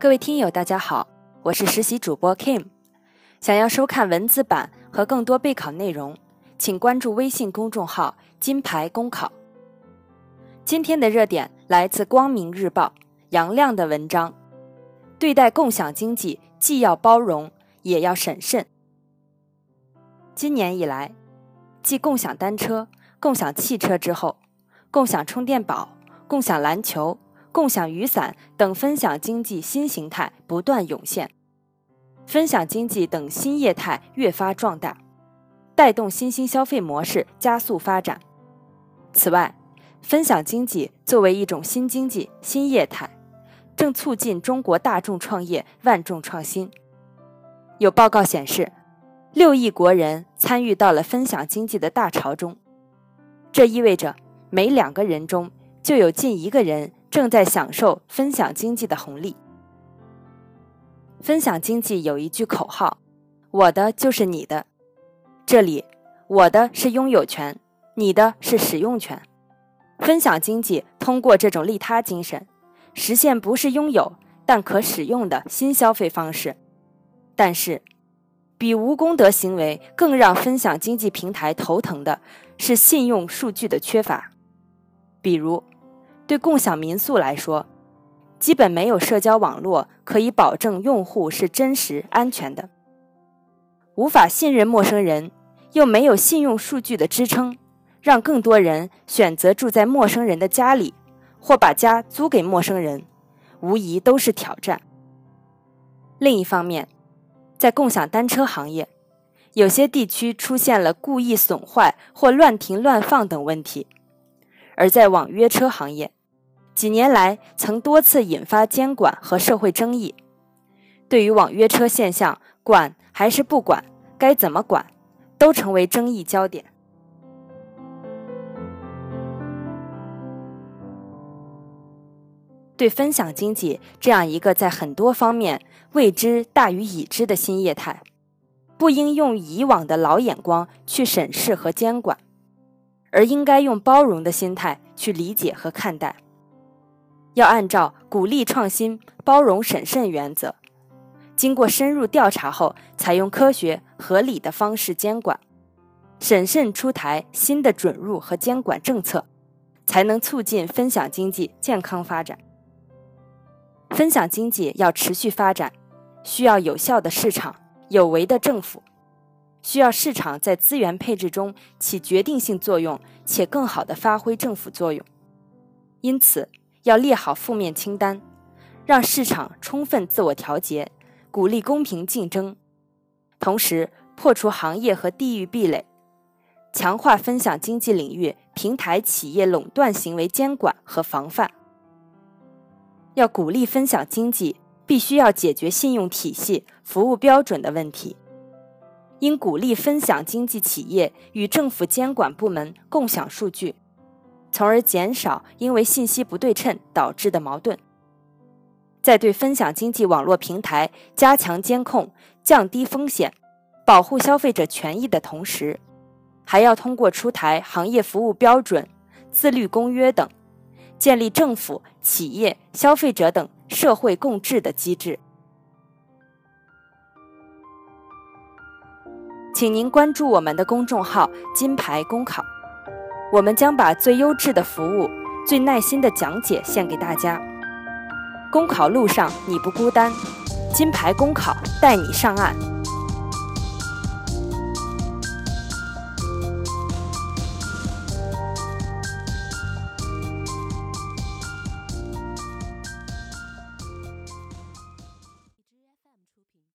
各位听友，大家好，我是实习主播 Kim。想要收看文字版和更多备考内容，请关注微信公众号“金牌公考”。今天的热点来自《光明日报》杨亮的文章：对待共享经济，既要包容，也要审慎。今年以来，继共享单车、共享汽车之后，共享充电宝、共享篮球。共享雨伞等分享经济新形态不断涌现，分享经济等新业态越发壮大，带动新兴消费模式加速发展。此外，分享经济作为一种新经济新业态，正促进中国大众创业万众创新。有报告显示，六亿国人参与到了分享经济的大潮中，这意味着每两个人中就有近一个人。正在享受分享经济的红利。分享经济有一句口号：“我的就是你的。”这里，我的是拥有权，你的是使用权。分享经济通过这种利他精神，实现不是拥有但可使用的新消费方式。但是，比无功德行为更让分享经济平台头疼的是信用数据的缺乏，比如。对共享民宿来说，基本没有社交网络可以保证用户是真实安全的，无法信任陌生人，又没有信用数据的支撑，让更多人选择住在陌生人的家里，或把家租给陌生人，无疑都是挑战。另一方面，在共享单车行业，有些地区出现了故意损坏或乱停乱放等问题，而在网约车行业，几年来，曾多次引发监管和社会争议。对于网约车现象，管还是不管，该怎么管，都成为争议焦点。对分享经济这样一个在很多方面未知大于已知的新业态，不应用以往的老眼光去审视和监管，而应该用包容的心态去理解和看待。要按照鼓励创新、包容审慎原则，经过深入调查后，采用科学合理的方式监管，审慎出台新的准入和监管政策，才能促进分享经济健康发展。分享经济要持续发展，需要有效的市场、有为的政府，需要市场在资源配置中起决定性作用，且更好地发挥政府作用。因此。要列好负面清单，让市场充分自我调节，鼓励公平竞争，同时破除行业和地域壁垒，强化分享经济领域平台企业垄断行为监管和防范。要鼓励分享经济，必须要解决信用体系、服务标准的问题，应鼓励分享经济企业与政府监管部门共享数据。从而减少因为信息不对称导致的矛盾。在对分享经济网络平台加强监控、降低风险、保护消费者权益的同时，还要通过出台行业服务标准、自律公约等，建立政府、企业、消费者等社会共治的机制。请您关注我们的公众号“金牌公考”。我们将把最优质的服务、最耐心的讲解献给大家。公考路上你不孤单，金牌公考带你上岸。